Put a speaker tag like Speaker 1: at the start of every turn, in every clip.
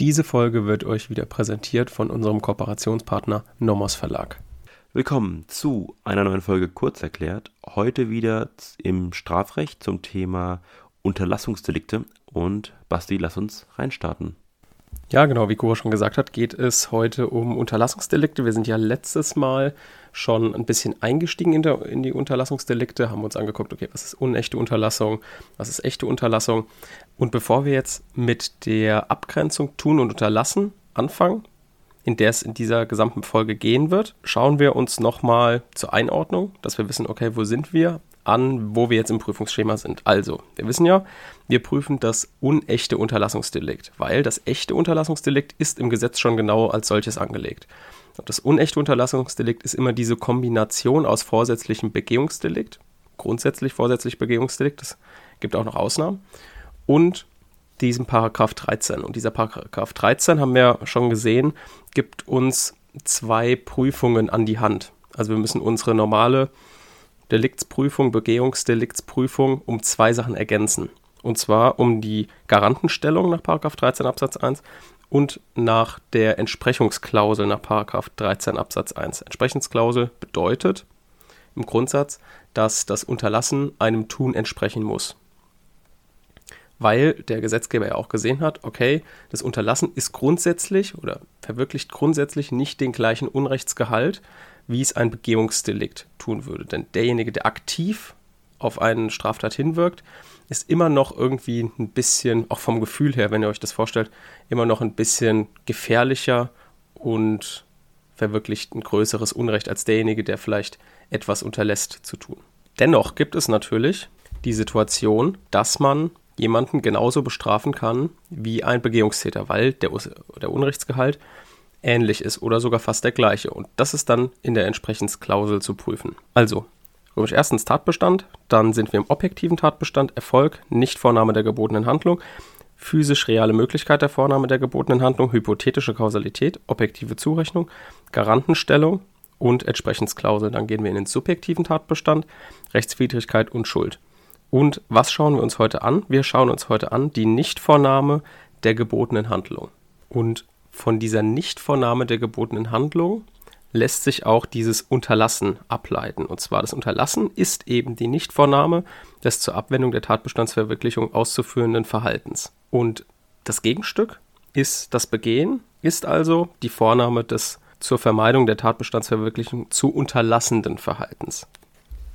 Speaker 1: Diese Folge wird euch wieder präsentiert von unserem Kooperationspartner Nomos Verlag.
Speaker 2: Willkommen zu einer neuen Folge Kurz erklärt. Heute wieder im Strafrecht zum Thema Unterlassungsdelikte. Und Basti, lass uns reinstarten.
Speaker 1: Ja, genau, wie Kuro schon gesagt hat, geht es heute um Unterlassungsdelikte. Wir sind ja letztes Mal schon ein bisschen eingestiegen in, der, in die Unterlassungsdelikte, haben uns angeguckt, okay, was ist unechte Unterlassung, was ist echte Unterlassung. Und bevor wir jetzt mit der Abgrenzung tun und unterlassen anfangen, in der es in dieser gesamten Folge gehen wird, schauen wir uns nochmal zur Einordnung, dass wir wissen, okay, wo sind wir, an, wo wir jetzt im Prüfungsschema sind. Also, wir wissen ja, wir prüfen das unechte Unterlassungsdelikt, weil das echte Unterlassungsdelikt ist im Gesetz schon genau als solches angelegt. Das unechte Unterlassungsdelikt ist immer diese Kombination aus vorsätzlichem Begehungsdelikt, grundsätzlich vorsätzlich Begehungsdelikt, es gibt auch noch Ausnahmen, und diesem Paragraph 13. Und dieser Paragraph 13 haben wir schon gesehen, gibt uns zwei Prüfungen an die Hand. Also wir müssen unsere normale Deliktsprüfung, Begehungsdeliktsprüfung um zwei Sachen ergänzen. Und zwar um die Garantenstellung nach 13 Absatz 1 und nach der Entsprechungsklausel nach 13 Absatz 1. Entsprechungsklausel bedeutet im Grundsatz, dass das Unterlassen einem Tun entsprechen muss. Weil der Gesetzgeber ja auch gesehen hat, okay, das Unterlassen ist grundsätzlich oder verwirklicht grundsätzlich nicht den gleichen Unrechtsgehalt wie es ein Begehungsdelikt tun würde. Denn derjenige, der aktiv auf einen Straftat hinwirkt, ist immer noch irgendwie ein bisschen, auch vom Gefühl her, wenn ihr euch das vorstellt, immer noch ein bisschen gefährlicher und verwirklicht ein größeres Unrecht als derjenige, der vielleicht etwas unterlässt zu tun. Dennoch gibt es natürlich die Situation, dass man jemanden genauso bestrafen kann wie ein Begehungstäter, weil der, der Unrechtsgehalt ähnlich ist oder sogar fast der gleiche. Und das ist dann in der Entsprechensklausel zu prüfen. Also, römisch erstens Tatbestand, dann sind wir im objektiven Tatbestand, Erfolg, Nichtvornahme der gebotenen Handlung, physisch reale Möglichkeit der Vornahme der gebotenen Handlung, hypothetische Kausalität, objektive Zurechnung, Garantenstellung und Entsprechensklausel. Dann gehen wir in den subjektiven Tatbestand, Rechtswidrigkeit und Schuld. Und was schauen wir uns heute an? Wir schauen uns heute an die Nichtvornahme der gebotenen Handlung. Und von dieser Nichtvornahme der gebotenen Handlung lässt sich auch dieses Unterlassen ableiten. Und zwar das Unterlassen ist eben die Nichtvornahme des zur Abwendung der Tatbestandsverwirklichung auszuführenden Verhaltens. Und das Gegenstück ist das Begehen, ist also die Vornahme des zur Vermeidung der Tatbestandsverwirklichung zu unterlassenden Verhaltens.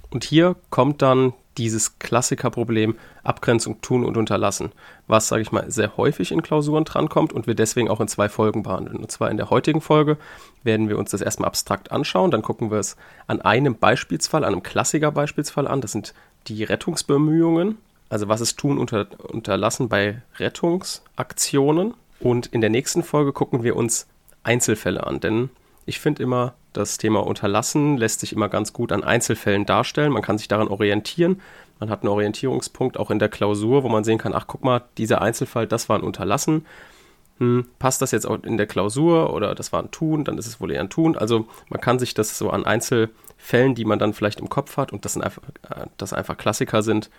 Speaker 1: Und hier kommt dann dieses Klassikerproblem Abgrenzung tun und unterlassen, was, sage ich mal, sehr häufig in Klausuren drankommt und wir deswegen auch in zwei Folgen behandeln. Und zwar in der heutigen Folge werden wir uns das erstmal abstrakt anschauen, dann gucken wir es an einem Beispielsfall, an einem Klassiker-Beispielsfall an. Das sind die Rettungsbemühungen, also was ist tun unter, unterlassen bei Rettungsaktionen. Und in der nächsten Folge gucken wir uns Einzelfälle an, denn ich finde immer, das Thema Unterlassen lässt sich immer ganz gut an Einzelfällen darstellen. Man kann sich daran orientieren. Man hat einen Orientierungspunkt auch in der Klausur, wo man sehen kann, ach guck mal, dieser Einzelfall, das war ein Unterlassen. Hm, passt das jetzt auch in der Klausur oder das war ein Tun, dann ist es wohl eher ein Tun. Also man kann sich das so an Einzelfällen, die man dann vielleicht im Kopf hat und das, einfach, äh, das einfach Klassiker sind,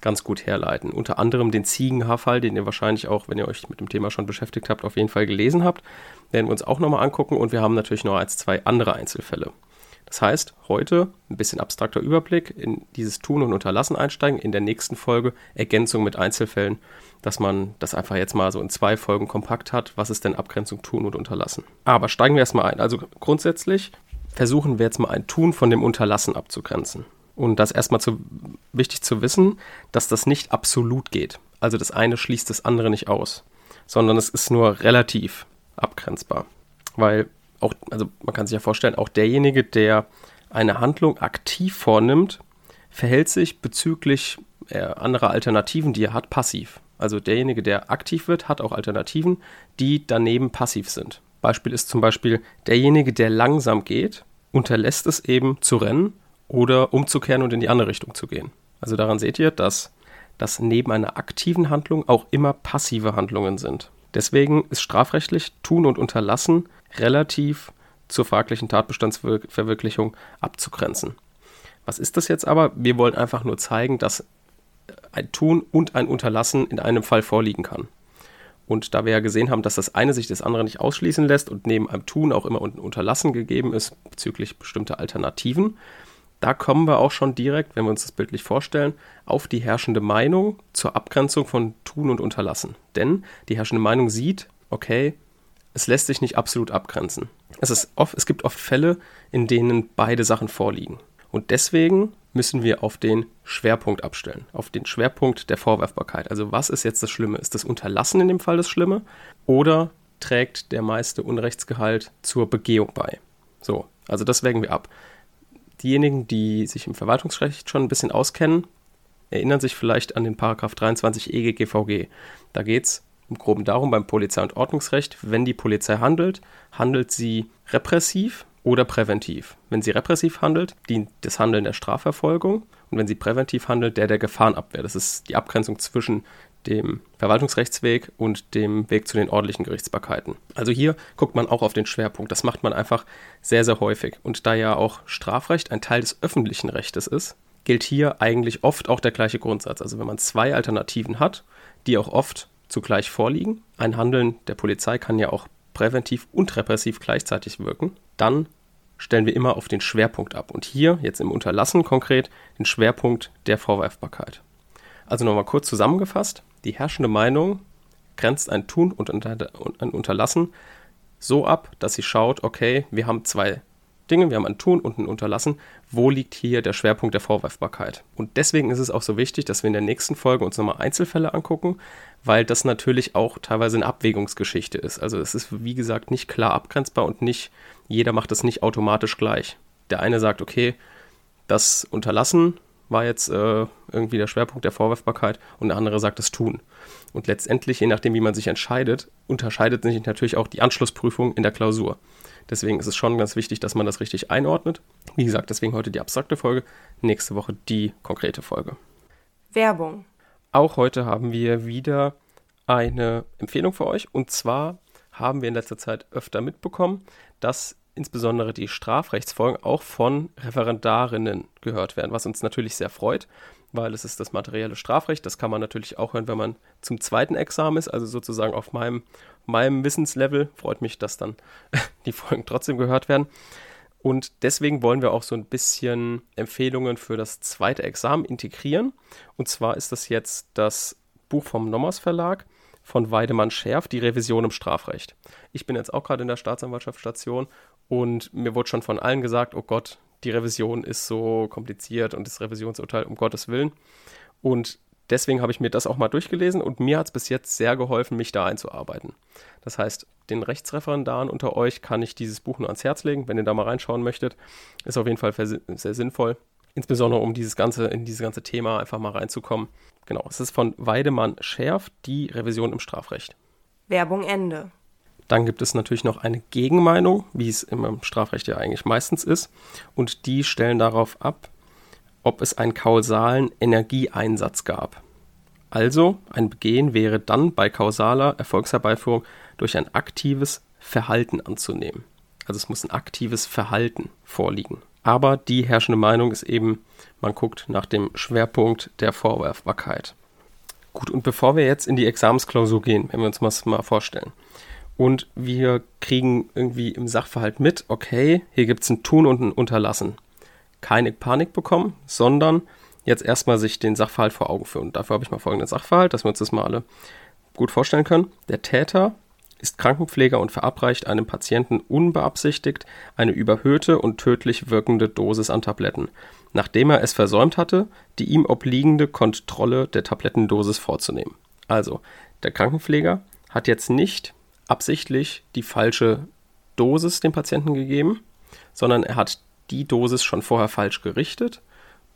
Speaker 1: ganz gut herleiten. Unter anderem den Ziegenhaarfall, den ihr wahrscheinlich auch, wenn ihr euch mit dem Thema schon beschäftigt habt, auf jeden Fall gelesen habt, werden wir uns auch nochmal angucken und wir haben natürlich noch als zwei andere Einzelfälle. Das heißt, heute ein bisschen abstrakter Überblick in dieses Tun und Unterlassen einsteigen, in der nächsten Folge Ergänzung mit Einzelfällen, dass man das einfach jetzt mal so in zwei Folgen kompakt hat, was ist denn Abgrenzung Tun und Unterlassen. Aber steigen wir erstmal ein. Also grundsätzlich versuchen wir jetzt mal ein Tun von dem Unterlassen abzugrenzen. Und das erstmal zu, wichtig zu wissen, dass das nicht absolut geht. Also das eine schließt das andere nicht aus, sondern es ist nur relativ abgrenzbar. Weil auch, also man kann sich ja vorstellen, auch derjenige, der eine Handlung aktiv vornimmt, verhält sich bezüglich äh, anderer Alternativen, die er hat, passiv. Also derjenige, der aktiv wird, hat auch Alternativen, die daneben passiv sind. Beispiel ist zum Beispiel derjenige, der langsam geht, unterlässt es eben zu rennen oder umzukehren und in die andere Richtung zu gehen. Also daran seht ihr, dass das neben einer aktiven Handlung auch immer passive Handlungen sind. Deswegen ist strafrechtlich Tun und Unterlassen relativ zur fraglichen Tatbestandsverwirklichung abzugrenzen. Was ist das jetzt aber? Wir wollen einfach nur zeigen, dass ein Tun und ein Unterlassen in einem Fall vorliegen kann. Und da wir ja gesehen haben, dass das eine sich das andere nicht ausschließen lässt und neben einem Tun auch immer ein Unterlassen gegeben ist bezüglich bestimmter Alternativen, da kommen wir auch schon direkt, wenn wir uns das bildlich vorstellen, auf die herrschende Meinung zur Abgrenzung von Tun und Unterlassen. Denn die herrschende Meinung sieht, okay, es lässt sich nicht absolut abgrenzen. Es, oft, es gibt oft Fälle, in denen beide Sachen vorliegen. Und deswegen müssen wir auf den Schwerpunkt abstellen, auf den Schwerpunkt der Vorwerfbarkeit. Also was ist jetzt das Schlimme? Ist das Unterlassen in dem Fall das Schlimme oder trägt der meiste Unrechtsgehalt zur Begehung bei? So, also das wägen wir ab. Diejenigen, die sich im Verwaltungsrecht schon ein bisschen auskennen, erinnern sich vielleicht an den Paragraph 23 EGGVG. Da geht es im Groben darum, beim Polizei- und Ordnungsrecht, wenn die Polizei handelt, handelt sie repressiv oder präventiv. Wenn sie repressiv handelt, dient das Handeln der Strafverfolgung und wenn sie präventiv handelt, der der Gefahrenabwehr. Das ist die Abgrenzung zwischen dem Verwaltungsrechtsweg und dem Weg zu den ordentlichen Gerichtsbarkeiten. Also hier guckt man auch auf den Schwerpunkt. Das macht man einfach sehr, sehr häufig. Und da ja auch Strafrecht ein Teil des öffentlichen Rechtes ist, gilt hier eigentlich oft auch der gleiche Grundsatz. Also wenn man zwei Alternativen hat, die auch oft zugleich vorliegen, ein Handeln der Polizei kann ja auch präventiv und repressiv gleichzeitig wirken, dann stellen wir immer auf den Schwerpunkt ab. Und hier, jetzt im Unterlassen konkret, den Schwerpunkt der Vorwerfbarkeit. Also nochmal kurz zusammengefasst, die herrschende Meinung grenzt ein Tun und ein Unterlassen so ab, dass sie schaut, okay, wir haben zwei Dinge, wir haben ein Tun und ein Unterlassen. Wo liegt hier der Schwerpunkt der Vorwerfbarkeit? Und deswegen ist es auch so wichtig, dass wir in der nächsten Folge uns nochmal Einzelfälle angucken, weil das natürlich auch teilweise eine Abwägungsgeschichte ist. Also es ist, wie gesagt, nicht klar abgrenzbar und nicht, jeder macht das nicht automatisch gleich. Der eine sagt, okay, das Unterlassen war jetzt äh, irgendwie der Schwerpunkt der Vorwerfbarkeit und der andere sagt das Tun. Und letztendlich, je nachdem, wie man sich entscheidet, unterscheidet sich natürlich auch die Anschlussprüfung in der Klausur. Deswegen ist es schon ganz wichtig, dass man das richtig einordnet. Wie gesagt, deswegen heute die abstrakte Folge, nächste Woche die konkrete Folge.
Speaker 3: Werbung.
Speaker 1: Auch heute haben wir wieder eine Empfehlung für euch. Und zwar haben wir in letzter Zeit öfter mitbekommen, dass insbesondere die Strafrechtsfolgen auch von Referendarinnen gehört werden, was uns natürlich sehr freut, weil es ist das materielle Strafrecht. Das kann man natürlich auch hören, wenn man zum zweiten Examen ist, also sozusagen auf meinem, meinem Wissenslevel. Freut mich, dass dann die Folgen trotzdem gehört werden. Und deswegen wollen wir auch so ein bisschen Empfehlungen für das zweite Examen integrieren. Und zwar ist das jetzt das Buch vom Nommers Verlag von Weidemann Schärf, die Revision im Strafrecht. Ich bin jetzt auch gerade in der Staatsanwaltschaftsstation und mir wurde schon von allen gesagt, oh Gott, die Revision ist so kompliziert und das Revisionsurteil um Gottes Willen. Und deswegen habe ich mir das auch mal durchgelesen und mir hat es bis jetzt sehr geholfen, mich da einzuarbeiten. Das heißt, den Rechtsreferendaren unter euch kann ich dieses Buch nur ans Herz legen, wenn ihr da mal reinschauen möchtet. Ist auf jeden Fall sehr sinnvoll. Insbesondere um dieses ganze, in dieses ganze Thema einfach mal reinzukommen. Genau, es ist von Weidemann Schärf, die Revision im Strafrecht.
Speaker 3: Werbung Ende.
Speaker 1: Dann gibt es natürlich noch eine Gegenmeinung, wie es im Strafrecht ja eigentlich meistens ist. Und die stellen darauf ab, ob es einen kausalen Energieeinsatz gab. Also ein Begehen wäre dann bei kausaler Erfolgsherbeiführung durch ein aktives Verhalten anzunehmen. Also es muss ein aktives Verhalten vorliegen. Aber die herrschende Meinung ist eben, man guckt nach dem Schwerpunkt der Vorwerfbarkeit. Gut, und bevor wir jetzt in die Examensklausur gehen, wenn wir uns das mal vorstellen, und wir kriegen irgendwie im Sachverhalt mit, okay, hier gibt es ein Tun und ein Unterlassen. Keine Panik bekommen, sondern jetzt erstmal sich den Sachverhalt vor Augen führen. Und dafür habe ich mal folgenden Sachverhalt, dass wir uns das mal alle gut vorstellen können. Der Täter ist Krankenpfleger und verabreicht einem Patienten unbeabsichtigt eine überhöhte und tödlich wirkende Dosis an Tabletten, nachdem er es versäumt hatte, die ihm obliegende Kontrolle der Tablettendosis vorzunehmen. Also, der Krankenpfleger hat jetzt nicht absichtlich die falsche Dosis dem Patienten gegeben, sondern er hat die Dosis schon vorher falsch gerichtet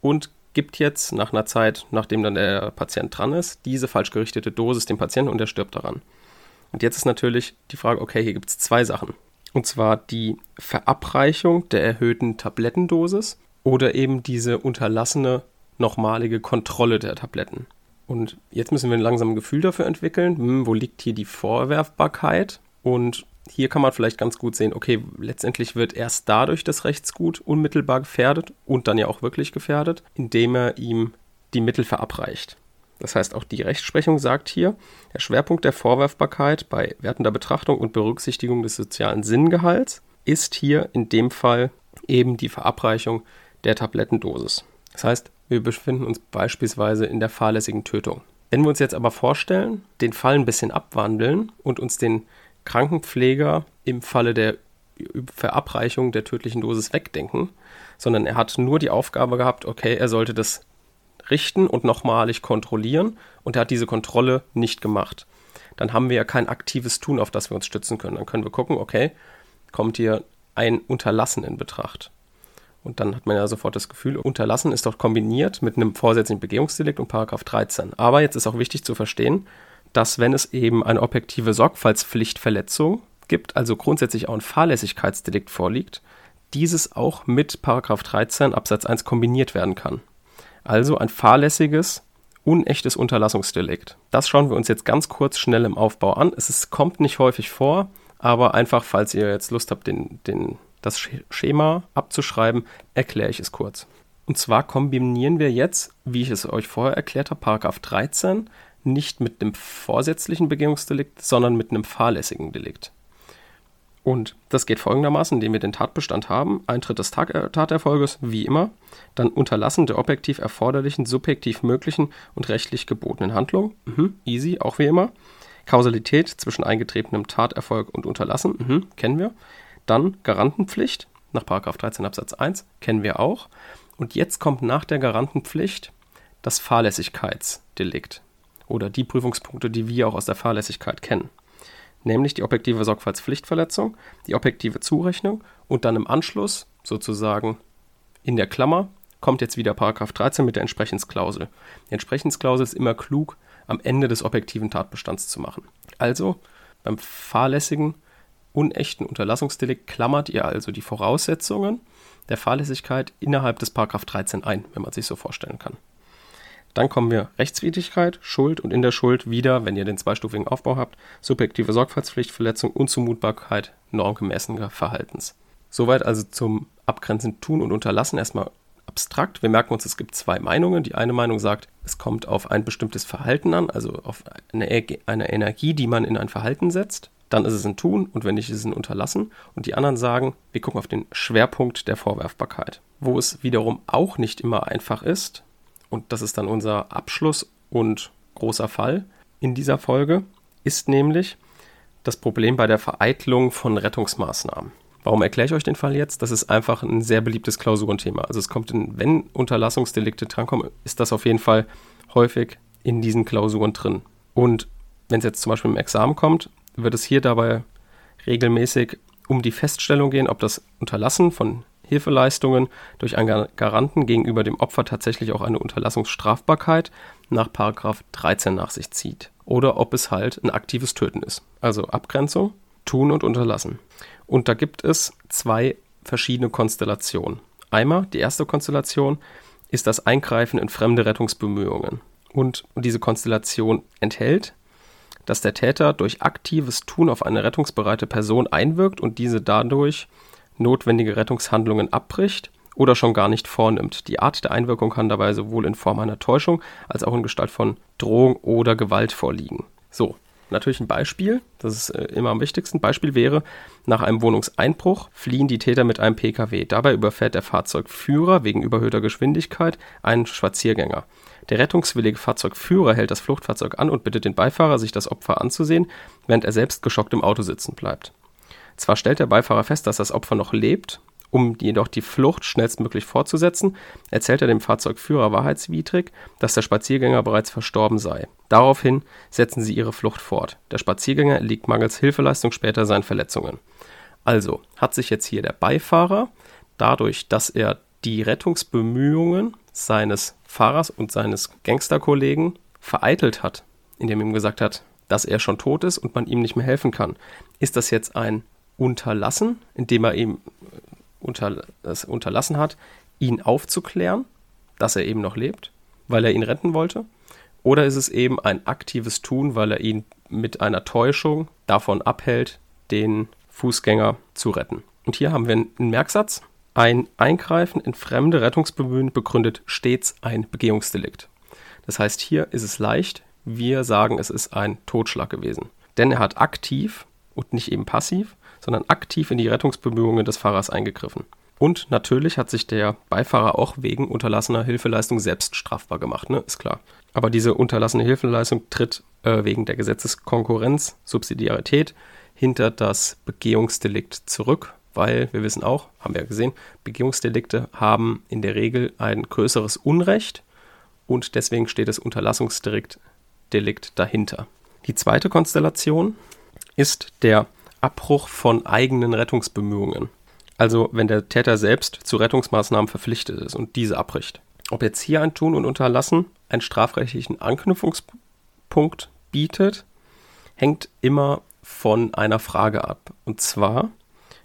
Speaker 1: und gibt jetzt nach einer Zeit, nachdem dann der Patient dran ist, diese falsch gerichtete Dosis dem Patienten und er stirbt daran. Und jetzt ist natürlich die Frage, okay, hier gibt es zwei Sachen. Und zwar die Verabreichung der erhöhten Tablettendosis oder eben diese unterlassene nochmalige Kontrolle der Tabletten. Und jetzt müssen wir ein langsames Gefühl dafür entwickeln, hm, wo liegt hier die Vorwerfbarkeit. Und hier kann man vielleicht ganz gut sehen, okay, letztendlich wird erst dadurch das Rechtsgut unmittelbar gefährdet und dann ja auch wirklich gefährdet, indem er ihm die Mittel verabreicht. Das heißt, auch die Rechtsprechung sagt hier, der Schwerpunkt der Vorwerfbarkeit bei wertender Betrachtung und Berücksichtigung des sozialen Sinngehalts ist hier in dem Fall eben die Verabreichung der Tablettendosis. Das heißt, wir befinden uns beispielsweise in der fahrlässigen Tötung. Wenn wir uns jetzt aber vorstellen, den Fall ein bisschen abwandeln und uns den Krankenpfleger im Falle der Verabreichung der tödlichen Dosis wegdenken, sondern er hat nur die Aufgabe gehabt, okay, er sollte das richten und nochmalig kontrollieren und er hat diese Kontrolle nicht gemacht. Dann haben wir ja kein aktives Tun, auf das wir uns stützen können. Dann können wir gucken, okay, kommt hier ein Unterlassen in Betracht. Und dann hat man ja sofort das Gefühl, Unterlassen ist doch kombiniert mit einem vorsätzlichen Begehungsdelikt und Paragraph 13. Aber jetzt ist auch wichtig zu verstehen, dass wenn es eben eine objektive Sorgfaltspflichtverletzung gibt, also grundsätzlich auch ein Fahrlässigkeitsdelikt vorliegt, dieses auch mit Paragraph 13 Absatz 1 kombiniert werden kann. Also ein fahrlässiges, unechtes Unterlassungsdelikt. Das schauen wir uns jetzt ganz kurz schnell im Aufbau an. Es ist, kommt nicht häufig vor, aber einfach, falls ihr jetzt Lust habt, den, den, das Schema abzuschreiben, erkläre ich es kurz. Und zwar kombinieren wir jetzt, wie ich es euch vorher erklärt habe, Paragraph 13 nicht mit einem vorsätzlichen Begehungsdelikt, sondern mit einem fahrlässigen Delikt. Und das geht folgendermaßen, indem wir den Tatbestand haben, Eintritt des Taterfolges, wie immer, dann Unterlassen der objektiv erforderlichen, subjektiv möglichen und rechtlich gebotenen Handlung, mhm, easy, auch wie immer, Kausalität zwischen eingetretenem Taterfolg und Unterlassen, mhm, kennen wir, dann Garantenpflicht nach 13 Absatz 1, kennen wir auch, und jetzt kommt nach der Garantenpflicht das Fahrlässigkeitsdelikt oder die Prüfungspunkte, die wir auch aus der Fahrlässigkeit kennen nämlich die objektive Sorgfaltspflichtverletzung, die objektive Zurechnung und dann im Anschluss sozusagen in der Klammer kommt jetzt wieder Paragraph 13 mit der Entsprechensklausel. Die Entsprechensklausel ist immer klug am Ende des objektiven Tatbestands zu machen. Also beim fahrlässigen, unechten Unterlassungsdelikt klammert ihr also die Voraussetzungen der Fahrlässigkeit innerhalb des Paragraph 13 ein, wenn man sich so vorstellen kann. Dann kommen wir Rechtswidrigkeit, Schuld und in der Schuld wieder, wenn ihr den zweistufigen Aufbau habt, subjektive Sorgfaltspflichtverletzung, Unzumutbarkeit normgemäßen Verhaltens. Soweit also zum Abgrenzen Tun und Unterlassen erstmal abstrakt. Wir merken uns, es gibt zwei Meinungen. Die eine Meinung sagt, es kommt auf ein bestimmtes Verhalten an, also auf eine, eine Energie, die man in ein Verhalten setzt. Dann ist es ein Tun und wenn nicht, ist es ein Unterlassen. Und die anderen sagen, wir gucken auf den Schwerpunkt der Vorwerfbarkeit. Wo es wiederum auch nicht immer einfach ist, und das ist dann unser Abschluss und großer Fall in dieser Folge, ist nämlich das Problem bei der Vereitlung von Rettungsmaßnahmen. Warum erkläre ich euch den Fall jetzt? Das ist einfach ein sehr beliebtes Klausurenthema. Also es kommt in, wenn Unterlassungsdelikte drankommen, ist das auf jeden Fall häufig in diesen Klausuren drin. Und wenn es jetzt zum Beispiel im Examen kommt, wird es hier dabei regelmäßig um die Feststellung gehen, ob das Unterlassen von Hilfeleistungen durch einen Garanten gegenüber dem Opfer tatsächlich auch eine Unterlassungsstrafbarkeit nach 13 nach sich zieht. Oder ob es halt ein aktives Töten ist. Also Abgrenzung, Tun und Unterlassen. Und da gibt es zwei verschiedene Konstellationen. Einmal die erste Konstellation ist das Eingreifen in fremde Rettungsbemühungen. Und diese Konstellation enthält, dass der Täter durch aktives Tun auf eine rettungsbereite Person einwirkt und diese dadurch notwendige Rettungshandlungen abbricht oder schon gar nicht vornimmt. Die Art der Einwirkung kann dabei sowohl in Form einer Täuschung als auch in Gestalt von Drohung oder Gewalt vorliegen. So, natürlich ein Beispiel, das ist äh, immer am wichtigsten. Beispiel wäre, nach einem Wohnungseinbruch fliehen die Täter mit einem Pkw. Dabei überfährt der Fahrzeugführer wegen überhöhter Geschwindigkeit einen Spaziergänger. Der rettungswillige Fahrzeugführer hält das Fluchtfahrzeug an und bittet den Beifahrer, sich das Opfer anzusehen, während er selbst geschockt im Auto sitzen bleibt. Zwar stellt der Beifahrer fest, dass das Opfer noch lebt, um jedoch die Flucht schnellstmöglich fortzusetzen, erzählt er dem Fahrzeugführer wahrheitswidrig, dass der Spaziergänger bereits verstorben sei. Daraufhin setzen sie ihre Flucht fort. Der Spaziergänger liegt mangels Hilfeleistung später seinen Verletzungen. Also hat sich jetzt hier der Beifahrer, dadurch, dass er die Rettungsbemühungen seines Fahrers und seines Gangsterkollegen vereitelt hat, indem er ihm gesagt hat, dass er schon tot ist und man ihm nicht mehr helfen kann. Ist das jetzt ein unterlassen, indem er ihm äh, unter, es unterlassen hat, ihn aufzuklären, dass er eben noch lebt, weil er ihn retten wollte? Oder ist es eben ein aktives Tun, weil er ihn mit einer Täuschung davon abhält, den Fußgänger zu retten? Und hier haben wir einen Merksatz. Ein Eingreifen in fremde Rettungsbemühen begründet stets ein Begehungsdelikt. Das heißt, hier ist es leicht. Wir sagen, es ist ein Totschlag gewesen. Denn er hat aktiv und nicht eben passiv, sondern aktiv in die Rettungsbemühungen des Fahrers eingegriffen. Und natürlich hat sich der Beifahrer auch wegen unterlassener Hilfeleistung selbst strafbar gemacht, ne? Ist klar. Aber diese unterlassene Hilfeleistung tritt äh, wegen der Gesetzeskonkurrenz, Subsidiarität hinter das Begehungsdelikt zurück, weil wir wissen auch, haben wir ja gesehen, Begehungsdelikte haben in der Regel ein größeres Unrecht und deswegen steht das Unterlassungsdelikt Delikt dahinter. Die zweite Konstellation ist der Abbruch von eigenen Rettungsbemühungen. Also wenn der Täter selbst zu Rettungsmaßnahmen verpflichtet ist und diese abbricht. Ob jetzt hier ein Tun und Unterlassen einen strafrechtlichen Anknüpfungspunkt bietet, hängt immer von einer Frage ab. Und zwar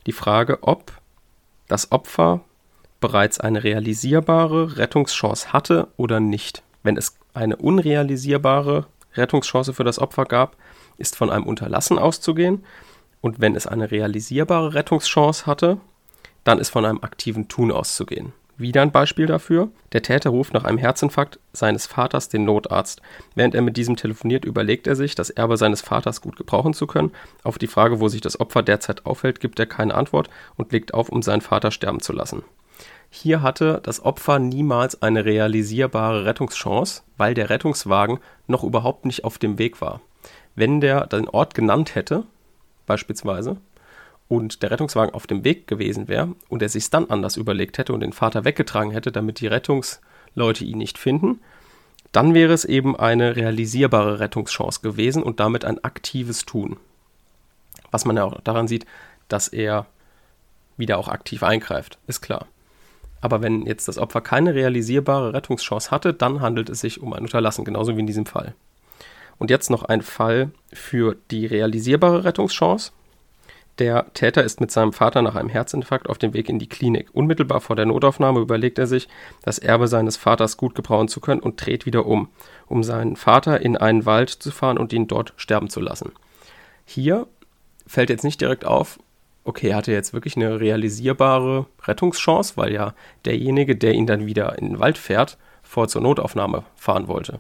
Speaker 1: die Frage, ob das Opfer bereits eine realisierbare Rettungschance hatte oder nicht. Wenn es eine unrealisierbare Rettungschance für das Opfer gab, ist von einem Unterlassen auszugehen. Und wenn es eine realisierbare Rettungschance hatte, dann ist von einem aktiven Tun auszugehen. Wieder ein Beispiel dafür. Der Täter ruft nach einem Herzinfarkt seines Vaters den Notarzt. Während er mit diesem telefoniert, überlegt er sich, das Erbe seines Vaters gut gebrauchen zu können. Auf die Frage, wo sich das Opfer derzeit aufhält, gibt er keine Antwort und legt auf, um seinen Vater sterben zu lassen. Hier hatte das Opfer niemals eine realisierbare Rettungschance, weil der Rettungswagen noch überhaupt nicht auf dem Weg war. Wenn der den Ort genannt hätte, beispielsweise, und der Rettungswagen auf dem Weg gewesen wäre und er sich dann anders überlegt hätte und den Vater weggetragen hätte, damit die Rettungsleute ihn nicht finden, dann wäre es eben eine realisierbare Rettungschance gewesen und damit ein aktives Tun. Was man ja auch daran sieht, dass er wieder auch aktiv eingreift, ist klar. Aber wenn jetzt das Opfer keine realisierbare Rettungschance hatte, dann handelt es sich um ein Unterlassen, genauso wie in diesem Fall. Und jetzt noch ein Fall für die realisierbare Rettungschance. Der Täter ist mit seinem Vater nach einem Herzinfarkt auf dem Weg in die Klinik. Unmittelbar vor der Notaufnahme überlegt er sich, das Erbe seines Vaters gut gebrauchen zu können und dreht wieder um, um seinen Vater in einen Wald zu fahren und ihn dort sterben zu lassen. Hier fällt jetzt nicht direkt auf, okay, er hatte jetzt wirklich eine realisierbare Rettungschance, weil ja derjenige, der ihn dann wieder in den Wald fährt, vor zur Notaufnahme fahren wollte.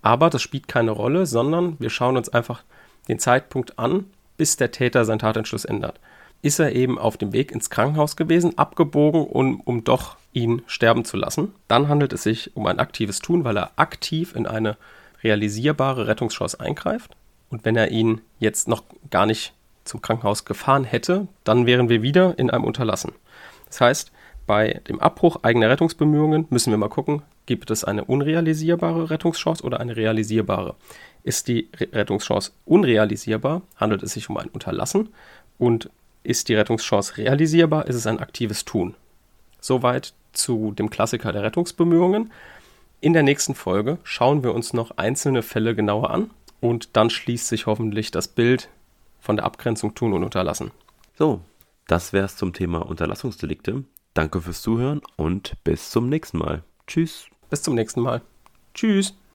Speaker 1: Aber das spielt keine Rolle, sondern wir schauen uns einfach den Zeitpunkt an, bis der Täter seinen Tatentschluss ändert. Ist er eben auf dem Weg ins Krankenhaus gewesen, abgebogen, um, um doch ihn sterben zu lassen, dann handelt es sich um ein aktives Tun, weil er aktiv in eine realisierbare Rettungschance eingreift. Und wenn er ihn jetzt noch gar nicht zum Krankenhaus gefahren hätte, dann wären wir wieder in einem Unterlassen. Das heißt, bei dem Abbruch eigener Rettungsbemühungen müssen wir mal gucken, gibt es eine unrealisierbare Rettungschance oder eine realisierbare. Ist die Rettungschance unrealisierbar, handelt es sich um ein Unterlassen. Und ist die Rettungschance realisierbar, ist es ein aktives Tun. Soweit zu dem Klassiker der Rettungsbemühungen. In der nächsten Folge schauen wir uns noch einzelne Fälle genauer an und dann schließt sich hoffentlich das Bild von der Abgrenzung Tun und Unterlassen.
Speaker 2: So, das wär's zum Thema Unterlassungsdelikte. Danke fürs Zuhören und bis zum nächsten Mal. Tschüss.
Speaker 1: Bis zum nächsten Mal. Tschüss.